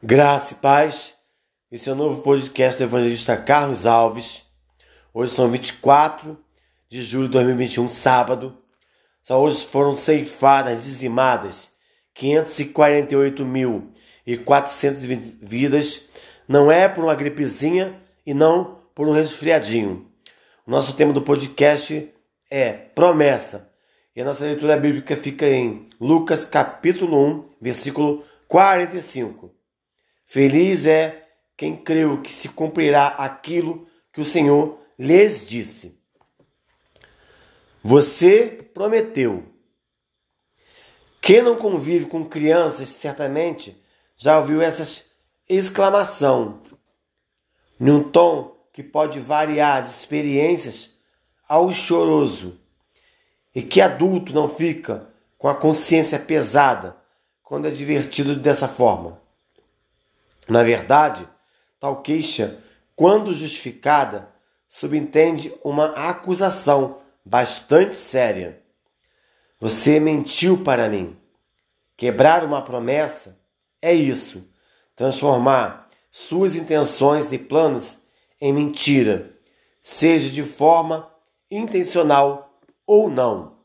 Graça e paz. Esse é o novo podcast do evangelista Carlos Alves. Hoje são 24 de julho de 2021, sábado. Só hoje foram ceifadas, dizimadas 548.420 vidas. Não é por uma gripezinha e não por um resfriadinho. O nosso tema do podcast é promessa. E a nossa leitura bíblica fica em Lucas capítulo 1, versículo 45. Feliz é quem creu que se cumprirá aquilo que o Senhor lhes disse. Você prometeu. Quem não convive com crianças, certamente já ouviu essa exclamação, num tom que pode variar de experiências ao choroso, e que adulto não fica com a consciência pesada quando é divertido dessa forma. Na verdade, tal queixa, quando justificada, subentende uma acusação bastante séria. Você mentiu para mim. Quebrar uma promessa é isso, transformar suas intenções e planos em mentira, seja de forma intencional ou não.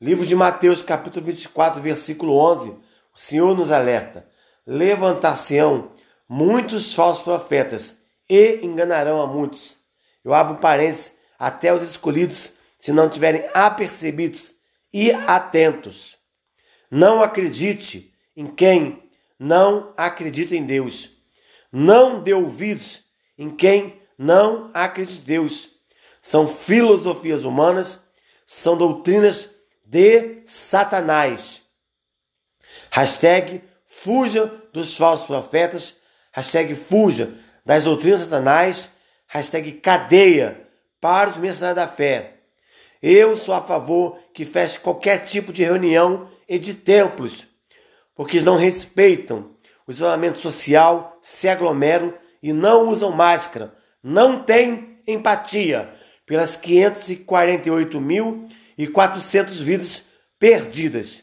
Livro de Mateus, capítulo 24, versículo 11, o Senhor nos alerta: Levantar-se-ão muitos falsos profetas e enganarão a muitos. Eu abro parênteses até os escolhidos, se não tiverem apercebidos e atentos. Não acredite em quem não acredita em Deus. Não dê ouvidos em quem não acredita em Deus. São filosofias humanas, são doutrinas de Satanás. Hashtag fuja dos falsos profetas hashtag fuja das doutrinas satanás, hashtag cadeia para os mercenários da fé. Eu sou a favor que feche qualquer tipo de reunião e de templos, porque eles não respeitam o isolamento social, se aglomeram e não usam máscara, não têm empatia pelas 548.400 vidas perdidas.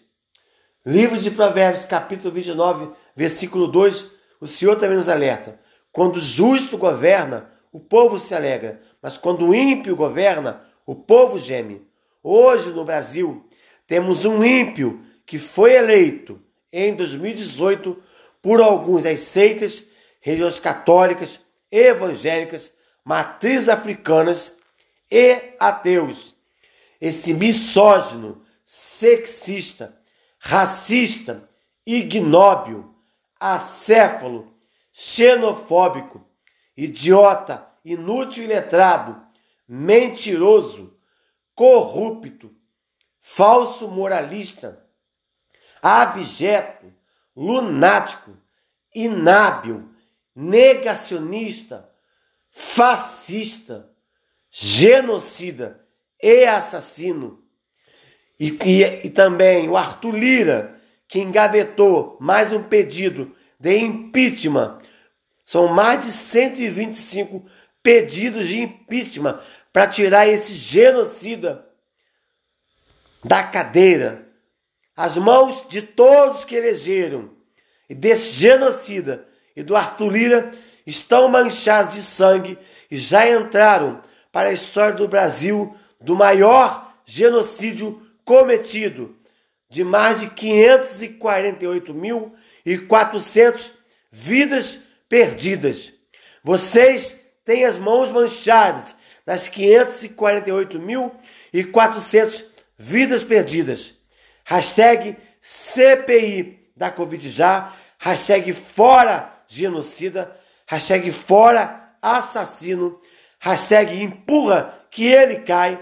Livro de Provérbios, capítulo 29, versículo 2 o Senhor também nos alerta. Quando o justo governa, o povo se alegra, mas quando o ímpio governa, o povo geme. Hoje no Brasil, temos um ímpio que foi eleito em 2018 por alguns das seitas, religiões católicas, evangélicas, matrizes africanas e ateus. Esse misógino, sexista, racista, ignóbil, acéfalo, xenofóbico, idiota, inútil e letrado, mentiroso, corrupto, falso moralista, abjeto, lunático, inábil, negacionista, fascista, genocida e assassino. E, e, e também o Arthur Lira, que engavetou mais um pedido de impeachment. São mais de 125 pedidos de impeachment para tirar esse genocida da cadeira. As mãos de todos que elegeram e desse genocida e do Arthur Lira estão manchadas de sangue e já entraram para a história do Brasil do maior genocídio cometido de mais de 548.400 vidas perdidas. Vocês têm as mãos manchadas das 548.400 vidas perdidas. Hashtag CPI da Covid já, hashtag fora genocida, hashtag fora assassino, hashtag empurra que ele cai,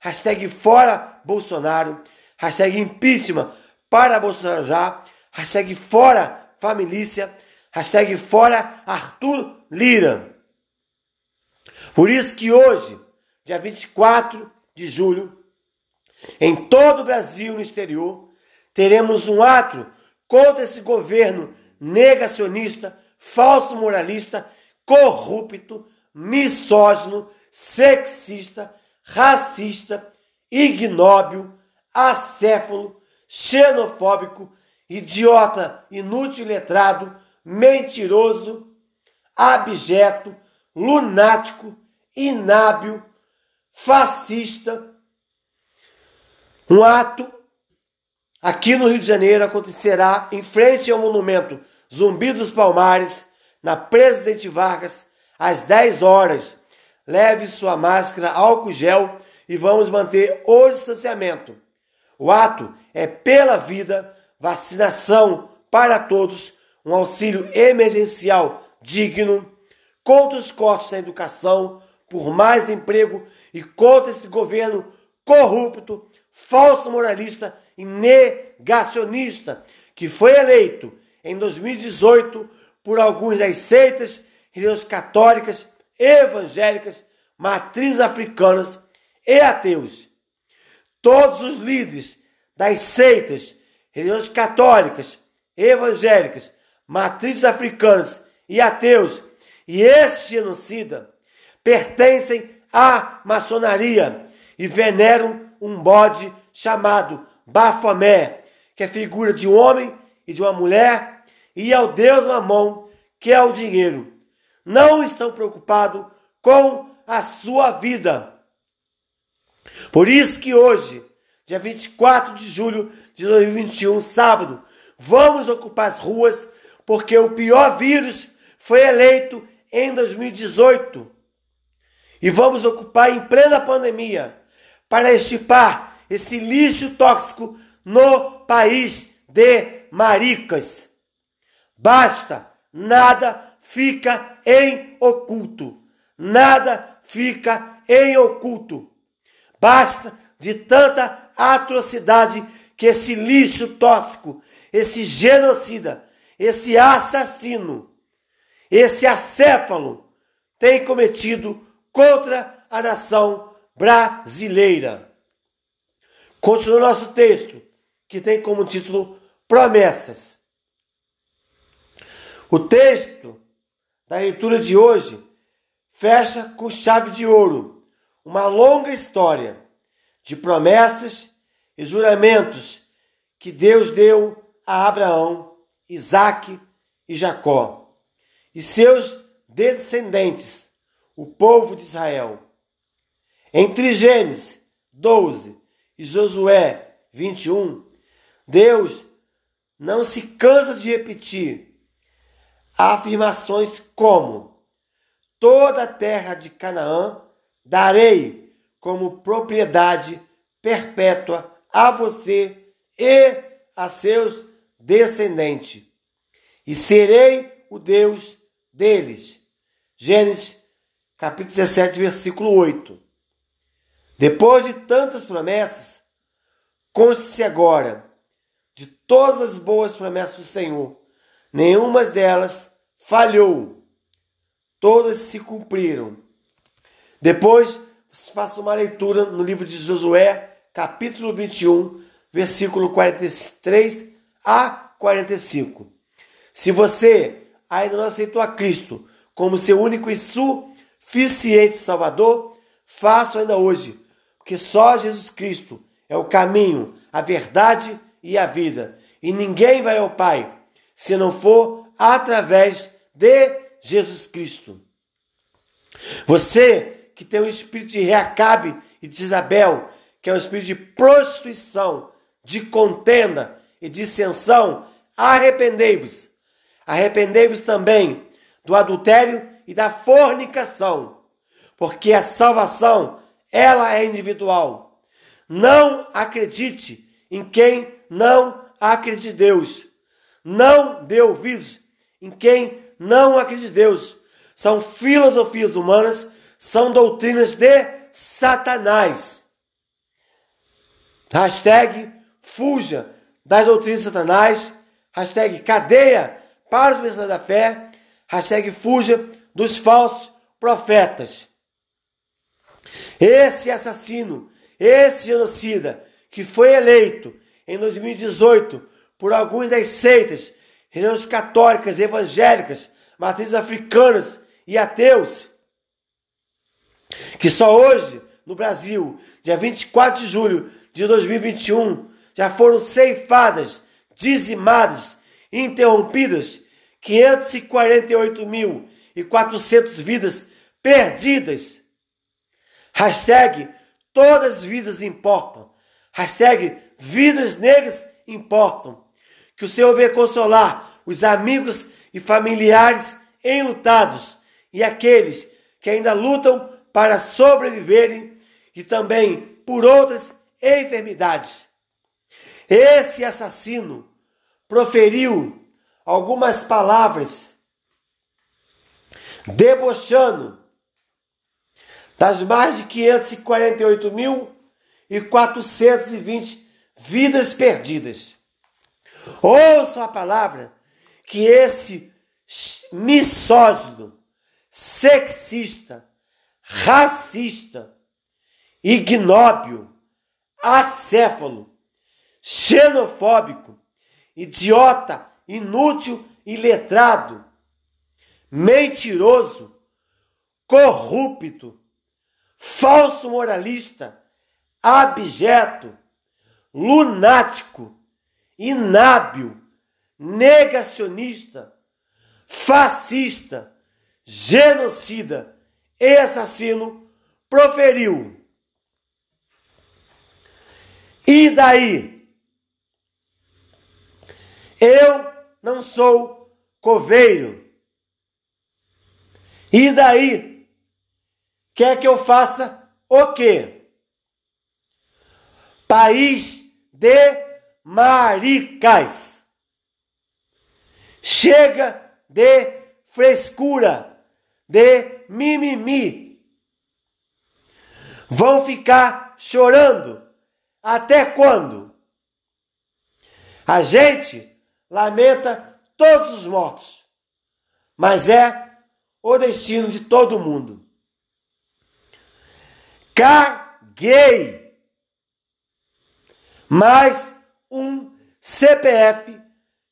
hashtag fora Bolsonaro, hashtag impeachment para Bolsonaro já, hashtag fora família, hashtag fora Arthur Lira. Por isso que hoje, dia 24 de julho, em todo o Brasil e no exterior, teremos um ato contra esse governo negacionista, falso moralista, corrupto, misógino, sexista, racista, ignóbil, acéfalo, xenofóbico, idiota, inútil letrado, mentiroso, abjeto, lunático, inábil, fascista. Um ato aqui no Rio de Janeiro acontecerá em frente ao monumento Zumbi dos Palmares, na Presidente Vargas, às 10 horas. Leve sua máscara, álcool gel e vamos manter o distanciamento. O ato é pela vida, vacinação para todos, um auxílio emergencial digno, contra os cortes na educação, por mais emprego e contra esse governo corrupto, falso moralista e negacionista que foi eleito em 2018 por alguns das seitas religiões católicas, evangélicas, matrizes africanas e ateus. Todos os líderes das seitas, religiões católicas, evangélicas, matrizes africanas e ateus, e esse genocida pertencem à maçonaria e veneram um bode chamado Bafomé, que é figura de um homem e de uma mulher, e ao deus Mamon, que é o dinheiro. Não estão preocupados com a sua vida. Por isso que hoje, dia 24 de julho de 2021, sábado, vamos ocupar as ruas, porque o pior vírus foi eleito em 2018. E vamos ocupar em plena pandemia para estipar esse lixo tóxico no país de maricas. Basta, nada fica em oculto. Nada fica em oculto. Basta de tanta atrocidade que esse lixo tóxico, esse genocida, esse assassino, esse acéfalo tem cometido contra a nação brasileira. Continua o nosso texto, que tem como título Promessas. O texto da leitura de hoje fecha com chave de ouro uma longa história de promessas e juramentos que Deus deu a Abraão, Isaque e Jacó e seus descendentes, o povo de Israel. Entre Gênesis 12 e Josué 21, Deus não se cansa de repetir afirmações como: toda a terra de Canaã darei como propriedade perpétua a você e a seus descendentes, e serei o Deus deles. Gênesis capítulo 17, versículo 8. Depois de tantas promessas, conste-se agora de todas as boas promessas do Senhor, nenhuma delas falhou. Todas se cumpriram. Depois, faça uma leitura no livro de Josué, capítulo 21, versículo 43 a 45. Se você ainda não aceitou a Cristo como seu único e suficiente Salvador, faça ainda hoje, porque só Jesus Cristo é o caminho, a verdade e a vida. E ninguém vai ao Pai se não for através de Jesus Cristo. Você que tem o espírito de Reacabe e de Isabel, que é um espírito de prostituição, de contenda e dissensão, arrependei-vos Arrependei-vos também do adultério e da fornicação, porque a salvação, ela é individual. Não acredite em quem não acredita em Deus. Não dê ouvidos em quem não acredita em Deus. São filosofias humanas, são doutrinas de Satanás. Hashtag fuja das doutrinas de Satanás. Hashtag cadeia para os mensageiros da fé, hashtag fuja dos falsos profetas. Esse assassino, esse genocida, que foi eleito em 2018 por algumas das seitas, religiões católicas, evangélicas, matrizes africanas e ateus, que só hoje, no Brasil, dia 24 de julho de 2021, já foram ceifadas, dizimadas interrompidas 548.400 vidas perdidas. Hashtag todas as vidas importam. Hashtag vidas negras importam. Que o Senhor venha consolar os amigos e familiares enlutados e aqueles que ainda lutam para sobreviverem e também por outras enfermidades. Esse assassino proferiu algumas palavras debochando das mais de 548.420 vidas perdidas. Ouçam a palavra que esse misógino, sexista, racista, ignóbil, acéfalo, xenofóbico, idiota, inútil e letrado, mentiroso, corrupto, falso moralista, abjeto, lunático, inábil, negacionista, fascista, genocida e assassino proferiu. E daí? Eu não sou coveiro. E daí? Quer que eu faça o quê? País de maricas. Chega de frescura, de mimimi. Vão ficar chorando até quando? A gente lamenta todos os mortos, mas é o destino de todo mundo. Caguei! Mais um CPF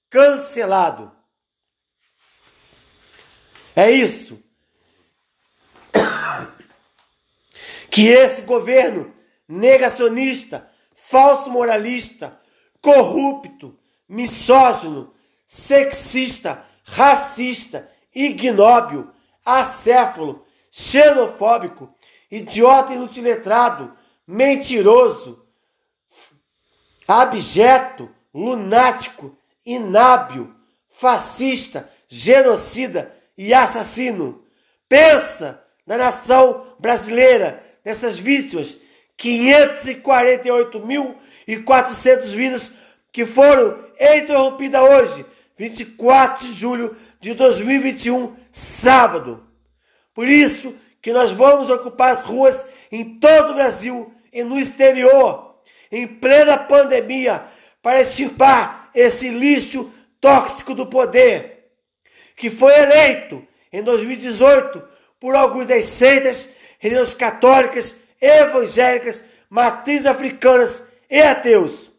cancelado. É isso. Que esse governo negacionista, falso moralista, corrupto, misógino, sexista, racista, ignóbil, acéfalo, xenofóbico, idiota inutiletrado, mentiroso, abjeto, lunático, inábil, fascista, genocida e assassino. Pensa na nação brasileira, nessas vítimas, 548.400 vidas que foram interrompidas hoje, 24 de julho de 2021, sábado. Por isso que nós vamos ocupar as ruas em todo o Brasil e no exterior, em plena pandemia, para extirpar esse lixo tóxico do poder, que foi eleito em 2018 por alguns das seitas religiosas católicas, evangélicas, matrizes africanas e ateus.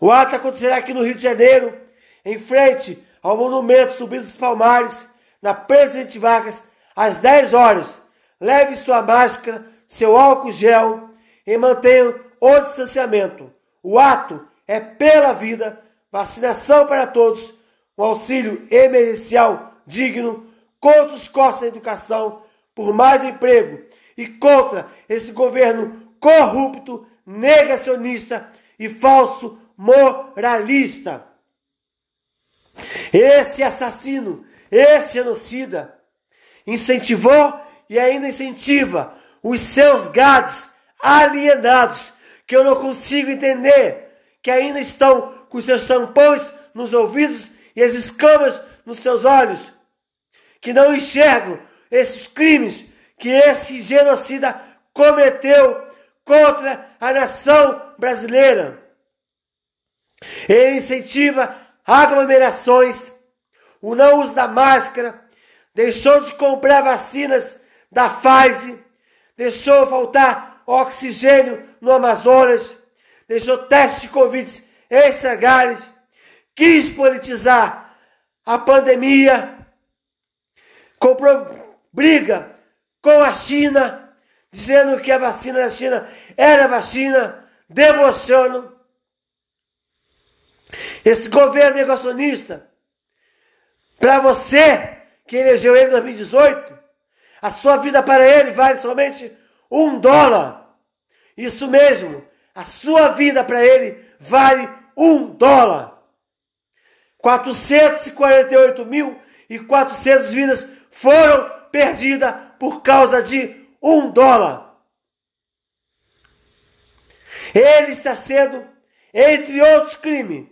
O ato acontecerá aqui no Rio de Janeiro, em frente ao monumento Subido dos Palmares, na Presidente Vargas, às 10 horas. Leve sua máscara, seu álcool gel e mantenha o distanciamento. O ato é pela vida, vacinação para todos, um auxílio emergencial digno, contra os costos da educação, por mais emprego e contra esse governo corrupto, negacionista e falso moralista. Esse assassino, esse genocida, incentivou e ainda incentiva os seus gados alienados, que eu não consigo entender, que ainda estão com seus tampões nos ouvidos e as escamas nos seus olhos, que não enxergam esses crimes que esse genocida cometeu contra a nação brasileira. Ele incentiva aglomerações, o não uso da máscara, deixou de comprar vacinas da Pfizer, deixou faltar oxigênio no Amazonas, deixou testes de Covid estragarem, quis politizar a pandemia, comprou briga com a China, dizendo que a vacina da China era vacina, debochando. Esse governo negacionista Para você que elegeu ele em 2018, a sua vida para ele vale somente um dólar. Isso mesmo, a sua vida para ele vale um dólar. 448.400 vidas foram perdidas por causa de um dólar. Ele está sendo, entre outros crimes,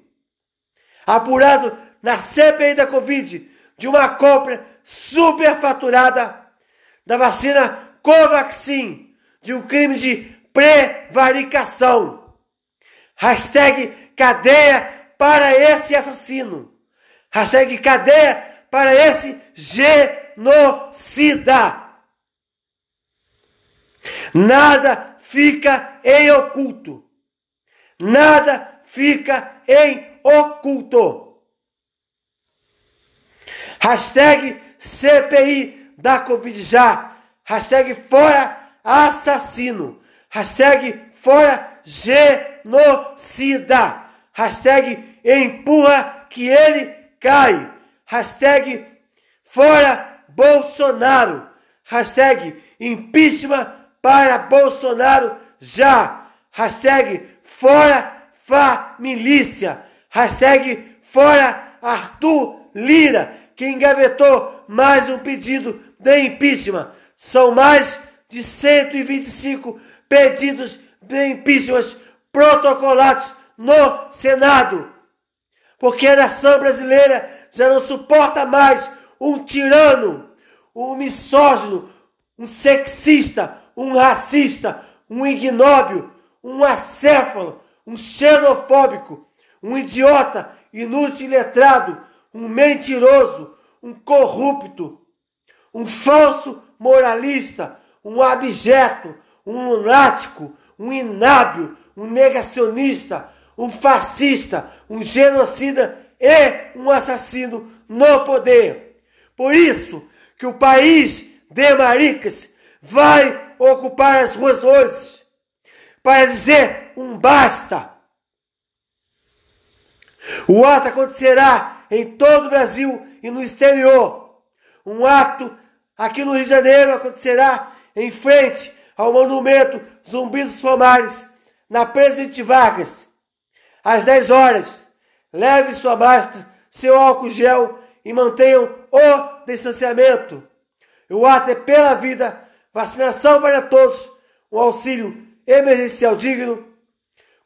apurado na CPI da Covid de uma compra superfaturada da vacina Covaxin, de um crime de prevaricação. Hashtag cadeia para esse assassino. Hashtag cadeia para esse genocida. Nada fica em oculto. Nada fica em oculto. Hashtag CPI da Covid já. Hashtag fora assassino. Hashtag fora genocida. Hashtag empurra que ele cai. Hashtag fora Bolsonaro. Hashtag impeachment para Bolsonaro já. Hashtag fora família. Hashtag fora Arthur Lira, que engavetou mais um pedido de impeachment. São mais de 125 pedidos de impeachment protocolados no Senado. Porque a nação brasileira já não suporta mais um tirano, um misógino, um sexista, um racista, um ignóbil, um acéfalo, um xenofóbico, um idiota, inútil letrado, um mentiroso, um corrupto, um falso moralista, um abjeto, um lunático, um inábil, um negacionista, um fascista, um genocida e um assassino no poder. Por isso que o país de maricas vai ocupar as ruas hoje para dizer um basta. O ato acontecerá em todo o Brasil e no exterior. Um ato aqui no Rio de Janeiro acontecerá em frente ao monumento Zumbi dos Palmares, na Presidente Vargas, às 10 horas. Leve sua máscara, seu álcool gel e mantenham o distanciamento. O ato é pela vida, vacinação para todos, um auxílio emergencial digno,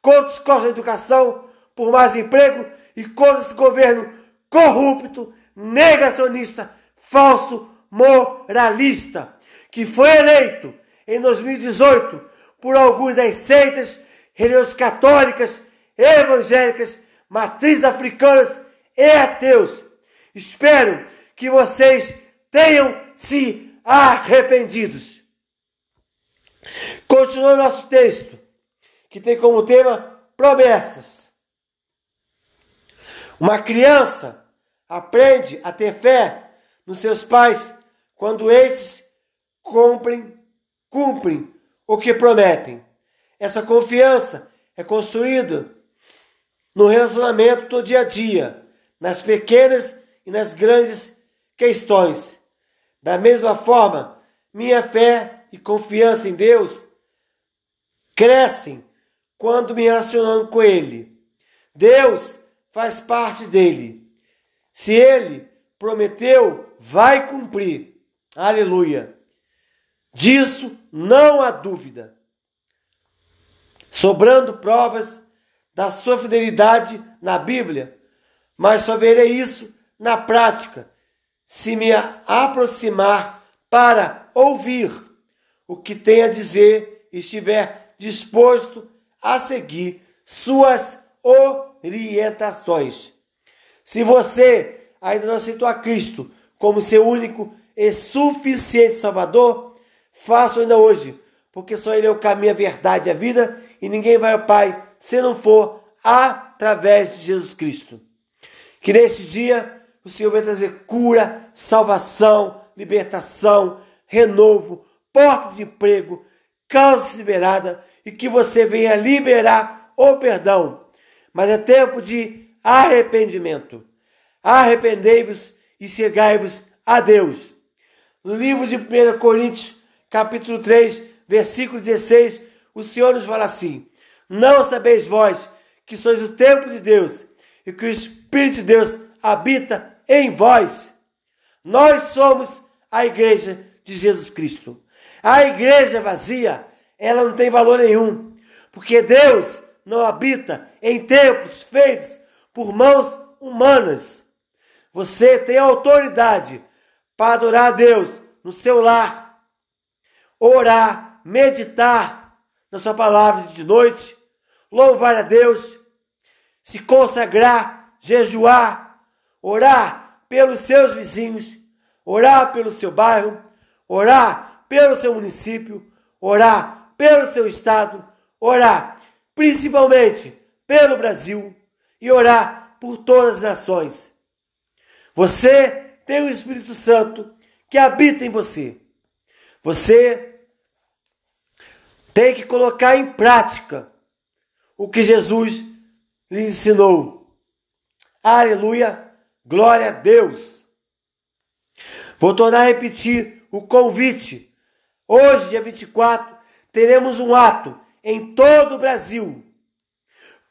contra os costos da educação, por mais emprego e contra esse governo corrupto, negacionista, falso, moralista, que foi eleito em 2018 por alguns das seitas religiosas católicas, evangélicas, matrizes africanas e ateus. Espero que vocês tenham se arrependidos. Continuando nosso texto, que tem como tema promessas. Uma criança aprende a ter fé nos seus pais quando estes cumprem, cumprem o que prometem. Essa confiança é construída no relacionamento do dia a dia, nas pequenas e nas grandes questões. Da mesma forma, minha fé e confiança em Deus crescem quando me relacionando com Ele. Deus faz parte dele. Se Ele prometeu, vai cumprir. Aleluia. Disso não há dúvida. Sobrando provas da sua fidelidade na Bíblia, mas só verei isso na prática se me aproximar para ouvir o que tem a dizer e estiver disposto a seguir suas orientações. Se você ainda não aceitou a Cristo como seu único e suficiente Salvador, faça ainda hoje, porque só Ele é o caminho, a verdade e a vida, e ninguém vai ao Pai se não for através de Jesus Cristo. Que neste dia o Senhor vai trazer cura, salvação, libertação, renovo, porta de emprego, causa liberada e que você venha liberar o perdão. Mas é tempo de arrependimento. Arrependei-vos e chegai-vos a Deus. No livro de 1 Coríntios, capítulo 3, versículo 16, o Senhor nos fala assim: Não sabeis vós que sois o templo de Deus e que o Espírito de Deus habita em vós. Nós somos a igreja de Jesus Cristo. A igreja vazia, ela não tem valor nenhum, porque Deus não habita em templos feitos por mãos humanas. Você tem autoridade para adorar a Deus no seu lar, orar, meditar na sua palavra de noite, louvar a Deus, se consagrar, jejuar, orar pelos seus vizinhos, orar pelo seu bairro, orar pelo seu município, orar pelo seu estado, orar principalmente pelo Brasil e orar por todas as nações. Você tem o Espírito Santo que habita em você. Você tem que colocar em prática o que Jesus lhe ensinou. Aleluia, glória a Deus. Vou tornar a repetir o convite. Hoje, dia 24, teremos um ato em todo o Brasil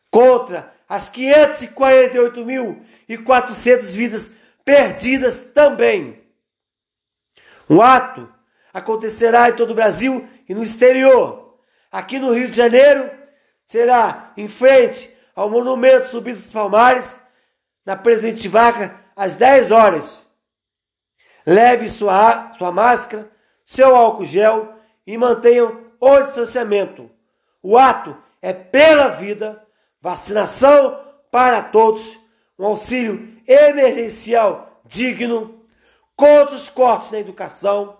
contra as 548.400 vidas perdidas também. Um ato acontecerá em todo o Brasil e no exterior. Aqui no Rio de Janeiro, será em frente ao Monumento Subido dos Palmares, na Presidente Vaca, às 10 horas. Leve sua, sua máscara, seu álcool gel e mantenham o distanciamento. O ato é pela vida, vacinação para todos, um auxílio emergencial digno, contra os cortes na educação,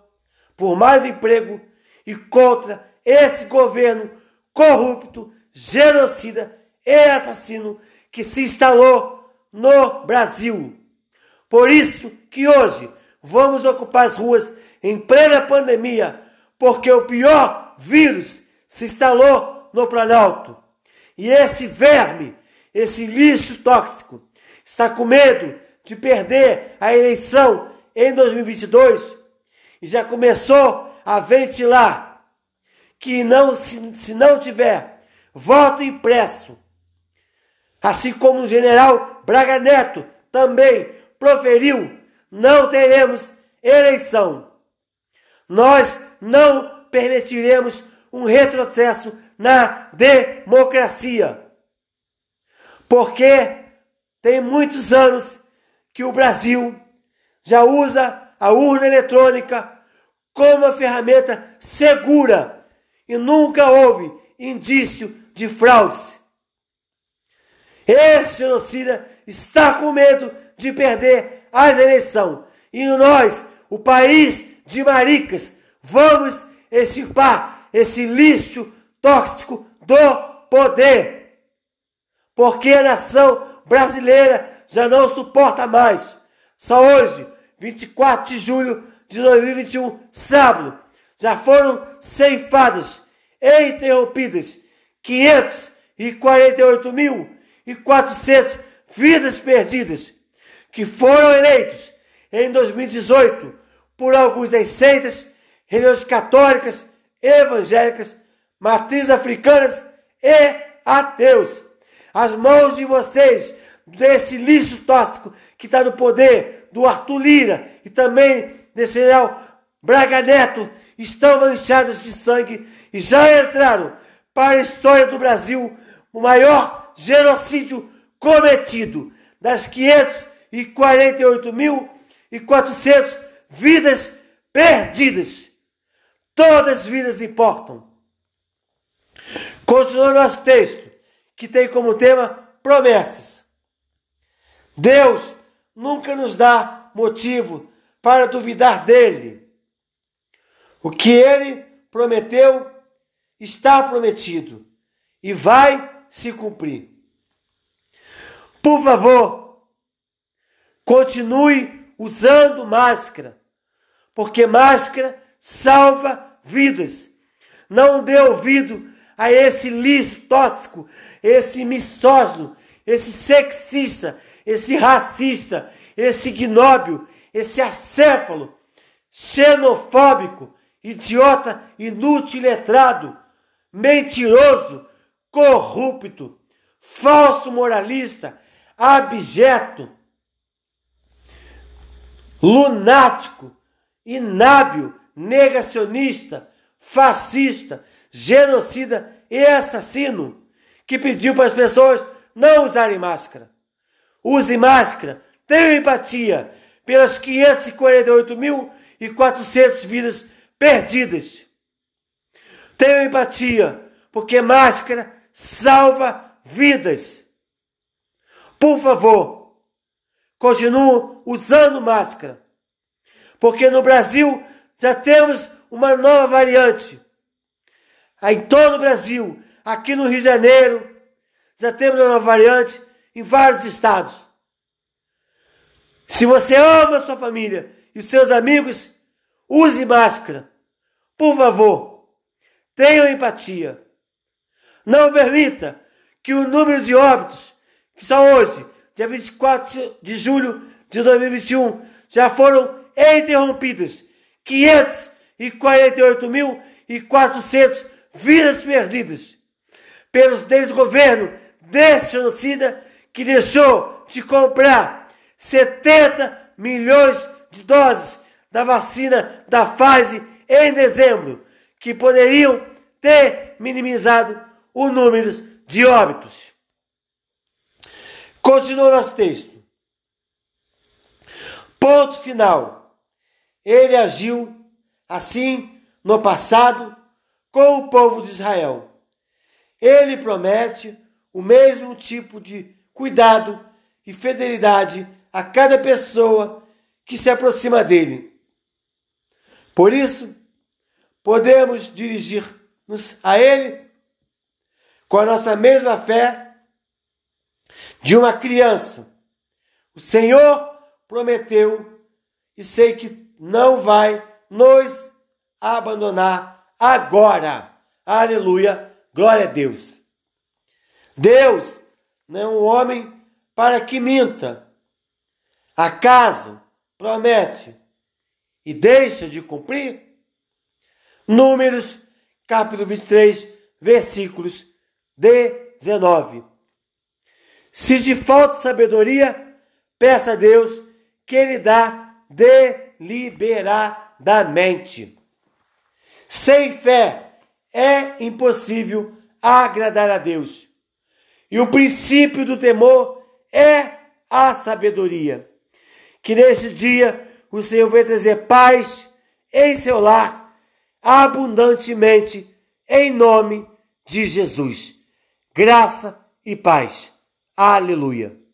por mais emprego e contra esse governo corrupto, genocida e assassino que se instalou no Brasil. Por isso que hoje vamos ocupar as ruas em plena pandemia, porque o pior vírus se instalou no Planalto. E esse verme, esse lixo tóxico, está com medo de perder a eleição em 2022 e já começou a ventilar que não se, se não tiver voto impresso, assim como o general Braga Neto também proferiu, não teremos eleição. Nós não permitiremos um retrocesso na democracia. Porque tem muitos anos que o Brasil já usa a urna eletrônica como uma ferramenta segura e nunca houve indício de fraudes. Esse genocida está com medo de perder as eleições e nós, o país de maricas, vamos extirpar esse lixo tóxico do poder. Porque a nação brasileira já não suporta mais. Só hoje, 24 de julho de 2021, sábado, já foram ceifadas e interrompidas 548.400 vidas perdidas que foram eleitos em 2018 por alguns das seitas, religiões católicas, evangélicas, matrizes africanas e ateus. As mãos de vocês desse lixo tóxico que está no poder do Arthur Lira e também desse general Braga Neto estão manchadas de sangue e já entraram para a história do Brasil o maior genocídio cometido das 548.400 vidas perdidas. Todas as vidas importam. Continuando nosso texto, que tem como tema promessas. Deus nunca nos dá motivo para duvidar dele. O que ele prometeu está prometido e vai se cumprir. Por favor, continue usando máscara, porque máscara salva vidas. Não dê ouvido a esse lixo tóxico, esse misógino, esse sexista, esse racista, esse ignóbil, esse acéfalo, xenofóbico, idiota, inútil, letrado, mentiroso, corrupto, falso moralista, abjeto, lunático, inábil, negacionista, fascista, genocida e assassino, que pediu para as pessoas não usarem máscara. Use máscara, tenha empatia pelas 548.400 vidas perdidas. Tenha empatia, porque máscara salva vidas. Por favor, continue usando máscara, porque no Brasil já temos uma nova variante. Em todo o Brasil, aqui no Rio de Janeiro, já temos uma nova variante em vários estados. Se você ama a sua família e seus amigos, use máscara. Por favor, tenha empatia. Não permita que o número de óbitos, que são hoje, dia 24 de julho de 2021, já foram interrompidas. 548.400 vidas perdidas pelos desgoverno desse genocida que deixou de comprar 70 milhões de doses da vacina da Pfizer em dezembro, que poderiam ter minimizado o número de óbitos. Continua nosso texto. Ponto final. Ele agiu assim no passado com o povo de Israel. Ele promete o mesmo tipo de cuidado e fidelidade a cada pessoa que se aproxima dele. Por isso, podemos dirigir-nos a ele com a nossa mesma fé de uma criança. O Senhor prometeu e sei que não vai nos abandonar agora. Aleluia, glória a Deus. Deus não é um homem para que minta. Acaso promete e deixa de cumprir? Números, capítulo 23, versículos 19. Se te falta sabedoria, peça a Deus que Ele dá deliberadamente. Sem fé é impossível agradar a Deus. E o princípio do temor é a sabedoria. Que neste dia o Senhor venha trazer paz em seu lar, abundantemente, em nome de Jesus graça e paz. Aleluia.